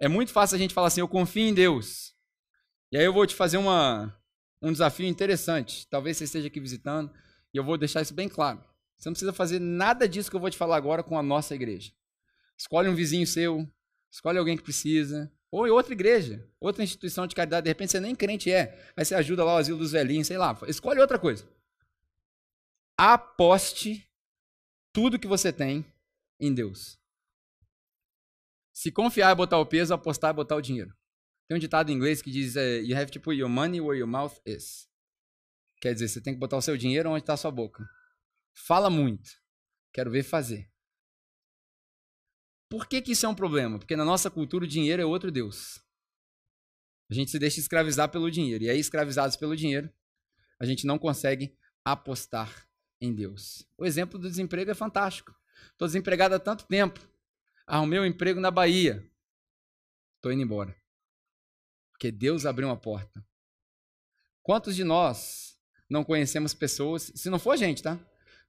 É muito fácil a gente falar assim, eu confio em Deus. E aí eu vou te fazer uma, um desafio interessante. Talvez você esteja aqui visitando, e eu vou deixar isso bem claro. Você não precisa fazer nada disso que eu vou te falar agora com a nossa igreja. Escolhe um vizinho seu, escolhe alguém que precisa, ou em outra igreja, outra instituição de caridade, de repente você nem crente é, mas você ajuda lá o asilo dos velhinhos, sei lá, escolhe outra coisa. Aposte tudo que você tem em Deus. Se confiar é botar o peso, apostar é botar o dinheiro. Tem um ditado em inglês que diz: uh, You have to put your money where your mouth is. Quer dizer, você tem que botar o seu dinheiro onde está a sua boca. Fala muito. Quero ver fazer. Por que, que isso é um problema? Porque na nossa cultura o dinheiro é outro Deus. A gente se deixa escravizar pelo dinheiro. E aí, escravizados pelo dinheiro, a gente não consegue apostar em Deus. O exemplo do desemprego é fantástico. Estou desempregado há tanto tempo. Arrumei um emprego na Bahia. Estou indo embora. Porque Deus abriu uma porta. Quantos de nós não conhecemos pessoas, se não for a gente, tá?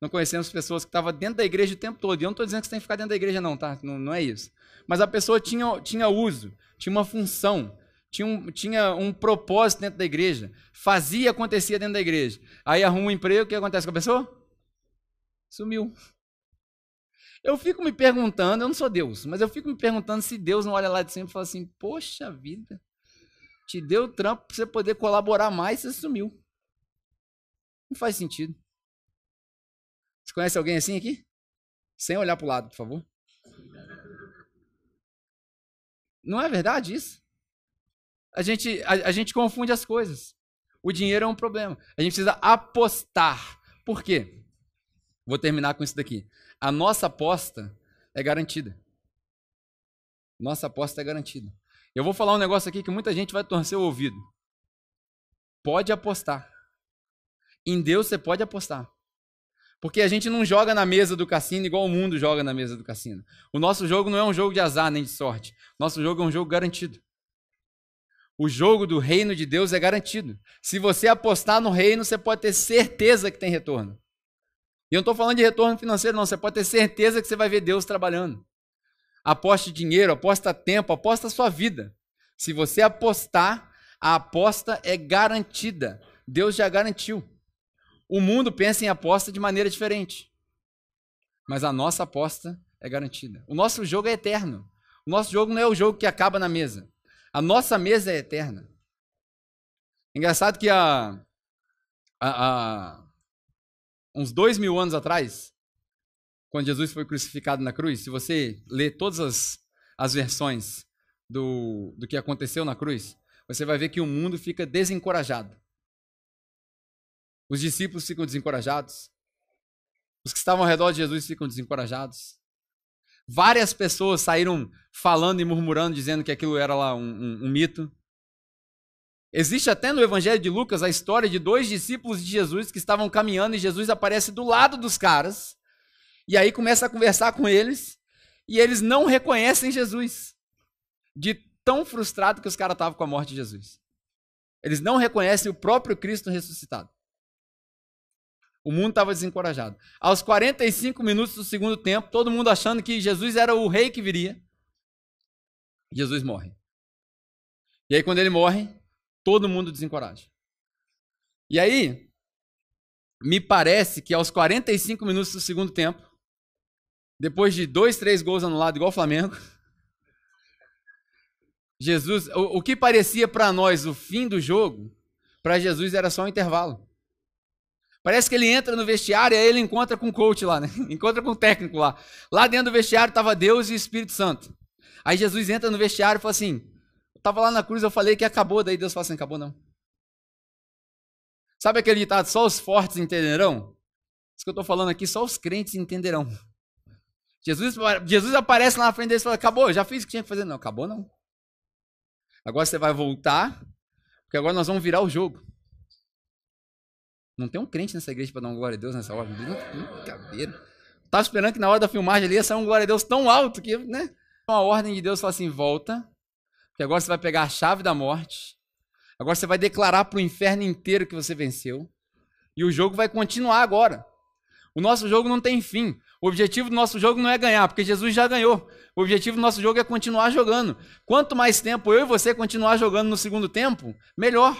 Não conhecemos pessoas que estavam dentro da igreja o tempo todo. E eu não estou dizendo que você tem que ficar dentro da igreja, não, tá? Não, não é isso. Mas a pessoa tinha, tinha uso, tinha uma função, tinha um, tinha um propósito dentro da igreja, fazia, acontecia dentro da igreja. Aí arruma um emprego, o que acontece com a pessoa? Sumiu. Eu fico me perguntando, eu não sou Deus, mas eu fico me perguntando se Deus não olha lá de cima e fala assim: Poxa vida, te deu trampo para você poder colaborar mais, você sumiu. Não faz sentido. Você conhece alguém assim aqui? Sem olhar para o lado, por favor. Não é verdade isso? A gente, a, a gente confunde as coisas. O dinheiro é um problema. A gente precisa apostar. Por quê? Vou terminar com isso daqui. A nossa aposta é garantida. Nossa aposta é garantida. Eu vou falar um negócio aqui que muita gente vai torcer o ouvido. Pode apostar. Em Deus você pode apostar. Porque a gente não joga na mesa do cassino igual o mundo joga na mesa do cassino. O nosso jogo não é um jogo de azar nem de sorte. Nosso jogo é um jogo garantido. O jogo do reino de Deus é garantido. Se você apostar no reino, você pode ter certeza que tem retorno. E eu não estou falando de retorno financeiro, não. Você pode ter certeza que você vai ver Deus trabalhando. Aposte dinheiro, aposta tempo, aposta sua vida. Se você apostar, a aposta é garantida. Deus já garantiu. O mundo pensa em aposta de maneira diferente. Mas a nossa aposta é garantida. O nosso jogo é eterno. O nosso jogo não é o jogo que acaba na mesa. A nossa mesa é eterna. Engraçado que há, há, há uns dois mil anos atrás, quando Jesus foi crucificado na cruz, se você ler todas as, as versões do, do que aconteceu na cruz, você vai ver que o mundo fica desencorajado. Os discípulos ficam desencorajados. Os que estavam ao redor de Jesus ficam desencorajados. Várias pessoas saíram falando e murmurando, dizendo que aquilo era lá um, um, um mito. Existe até no Evangelho de Lucas a história de dois discípulos de Jesus que estavam caminhando e Jesus aparece do lado dos caras. E aí começa a conversar com eles e eles não reconhecem Jesus. De tão frustrado que os caras estavam com a morte de Jesus. Eles não reconhecem o próprio Cristo ressuscitado. O mundo estava desencorajado. Aos 45 minutos do segundo tempo, todo mundo achando que Jesus era o rei que viria. Jesus morre. E aí, quando ele morre, todo mundo desencoraja. E aí, me parece que aos 45 minutos do segundo tempo, depois de dois, três gols anulados, igual o Flamengo, Jesus, o, o que parecia para nós o fim do jogo, para Jesus era só um intervalo. Parece que ele entra no vestiário e aí ele encontra com o coach lá, né? Encontra com o técnico lá. Lá dentro do vestiário estava Deus e o Espírito Santo. Aí Jesus entra no vestiário e fala assim: Eu estava lá na cruz, eu falei que acabou. Daí Deus fala assim: Acabou não. Sabe aquele ditado: Só os fortes entenderão? Isso que eu estou falando aqui, só os crentes entenderão. Jesus, Jesus aparece lá na frente deles e fala: Acabou, já fiz o que tinha que fazer. Não, acabou não. Agora você vai voltar, porque agora nós vamos virar o jogo. Não tem um crente nessa igreja para dar um glória a Deus nessa hora. Brincadeira. Tava esperando que na hora da filmagem ali ia sair um glória a Deus tão alto que, né? Então a ordem de Deus fala assim: volta, que agora você vai pegar a chave da morte. Agora você vai declarar para o inferno inteiro que você venceu. E o jogo vai continuar agora. O nosso jogo não tem fim. O objetivo do nosso jogo não é ganhar, porque Jesus já ganhou. O objetivo do nosso jogo é continuar jogando. Quanto mais tempo eu e você continuar jogando no segundo tempo, melhor.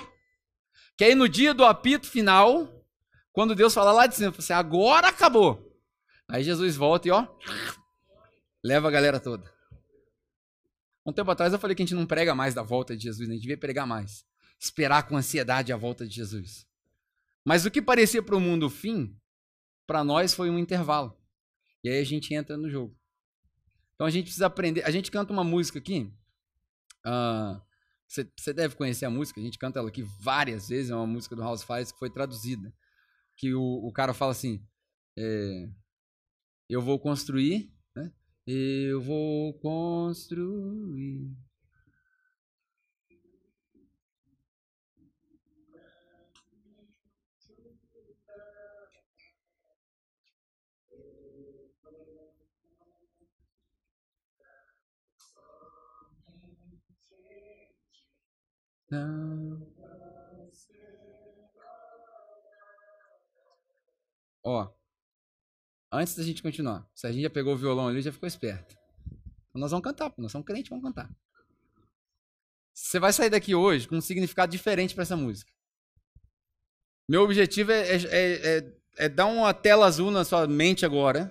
Que aí no dia do apito final, quando Deus fala lá de cima, assim, agora acabou. Aí Jesus volta e ó, leva a galera toda. Um tempo atrás eu falei que a gente não prega mais da volta de Jesus, né? a gente devia pregar mais. Esperar com ansiedade a volta de Jesus. Mas o que parecia para o mundo o fim, para nós foi um intervalo. E aí a gente entra no jogo. Então a gente precisa aprender. A gente canta uma música aqui. Uh, você, deve conhecer a música, a gente canta ela aqui várias vezes, é uma música do House Fires que foi traduzida. Que o, o cara fala assim: é, Eu vou construir, né? Eu vou construir. Ó, antes da gente continuar, se a gente já pegou o violão ali, já ficou esperto. Então nós vamos cantar, nós somos crentes, vamos cantar. Você vai sair daqui hoje com um significado diferente para essa música. Meu objetivo é, é, é, é, dar uma tela azul na sua mente agora.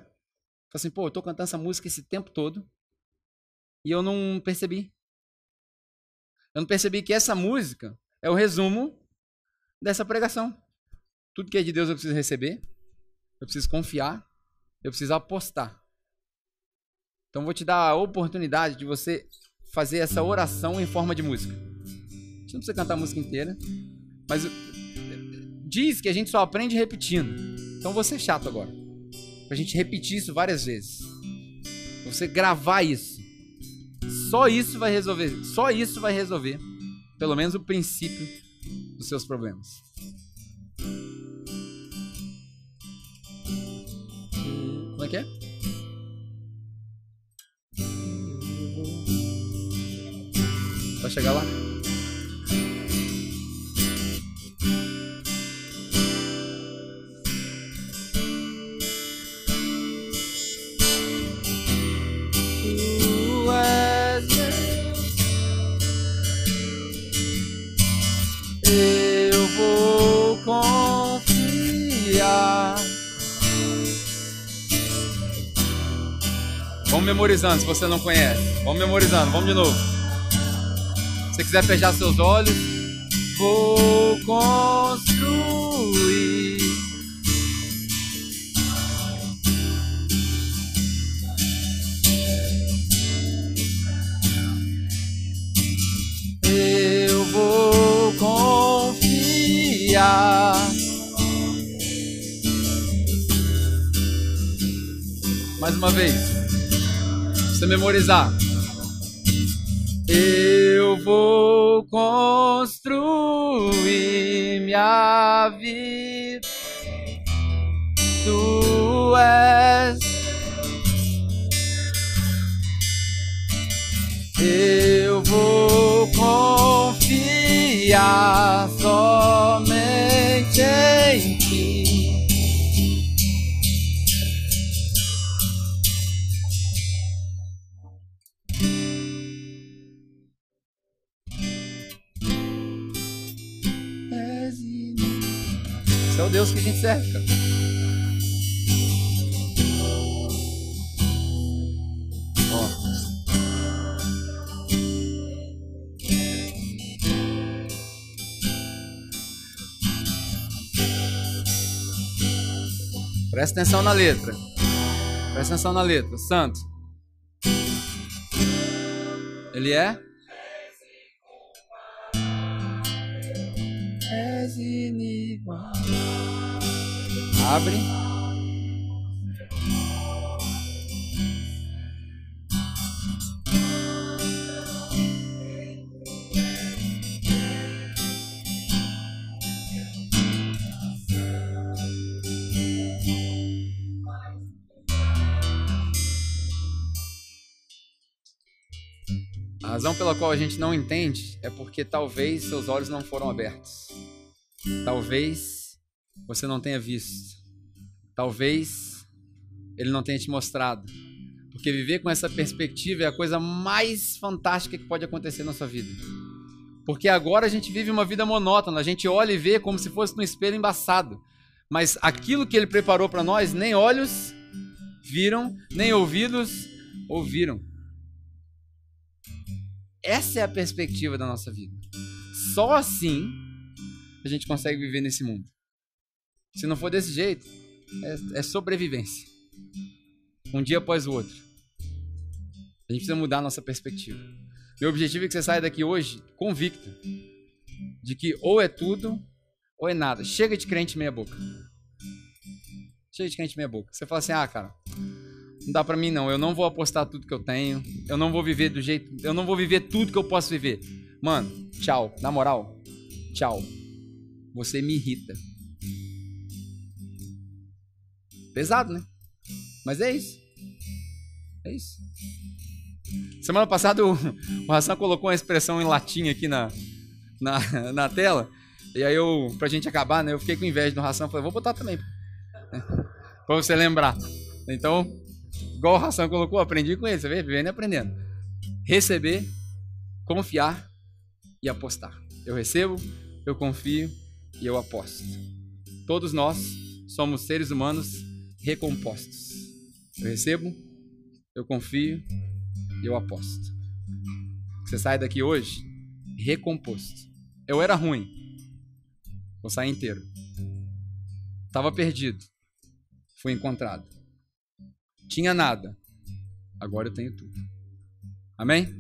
Fala assim, pô, eu tô cantando essa música esse tempo todo e eu não percebi. Eu não percebi que essa música é o resumo dessa pregação. Tudo que é de Deus eu preciso receber, eu preciso confiar, eu preciso apostar. Então vou te dar a oportunidade de você fazer essa oração em forma de música. A gente não precisa cantar a música inteira, mas diz que a gente só aprende repetindo. Então vou ser chato agora. Pra gente repetir isso várias vezes. Pra você gravar isso. Só isso vai resolver. Só isso vai resolver. Pelo menos o princípio dos seus problemas. Como é que é? Vai chegar lá? Memorizando se você não conhece. Vamos memorizando, vamos de novo. Se você quiser fechar seus olhos, vou construir. Memorizar. Eu vou construir o Deus que a gente serve, cara. Ó. Presta atenção na letra. Presta atenção na letra. Santo. Ele é? Abre. A razão pela qual a gente não entende é porque talvez seus olhos não foram abertos. Talvez você não tenha visto. Talvez ele não tenha te mostrado. Porque viver com essa perspectiva é a coisa mais fantástica que pode acontecer na sua vida. Porque agora a gente vive uma vida monótona, a gente olha e vê como se fosse um espelho embaçado. Mas aquilo que ele preparou para nós, nem olhos viram, nem ouvidos ouviram. Essa é a perspectiva da nossa vida. Só assim a gente consegue viver nesse mundo. Se não for desse jeito, é, é sobrevivência. Um dia após o outro. A gente precisa mudar a nossa perspectiva. Meu objetivo é que você saia daqui hoje convicto de que ou é tudo ou é nada. Chega de crente meia boca. Chega de crente meia boca. Você fala assim: "Ah, cara, não dá para mim não. Eu não vou apostar tudo que eu tenho. Eu não vou viver do jeito, eu não vou viver tudo que eu posso viver". Mano, tchau. Na moral, tchau. Você me irrita. Pesado, né? Mas é isso. É isso. Semana passada o, o Hassan colocou uma expressão em latim aqui na, na, na tela. E aí eu, pra gente acabar, né? Eu fiquei com inveja do Hassan. Falei, vou botar também. pra você lembrar. Então, igual o Hassan colocou, aprendi com ele. Você vê? Vivendo e aprendendo. Receber, confiar e apostar. Eu recebo, eu confio e eu aposto. Todos nós somos seres humanos recompostos. Eu recebo, eu confio e eu aposto. Você sai daqui hoje recomposto. Eu era ruim, vou sair inteiro. Estava perdido, fui encontrado. Tinha nada, agora eu tenho tudo. Amém?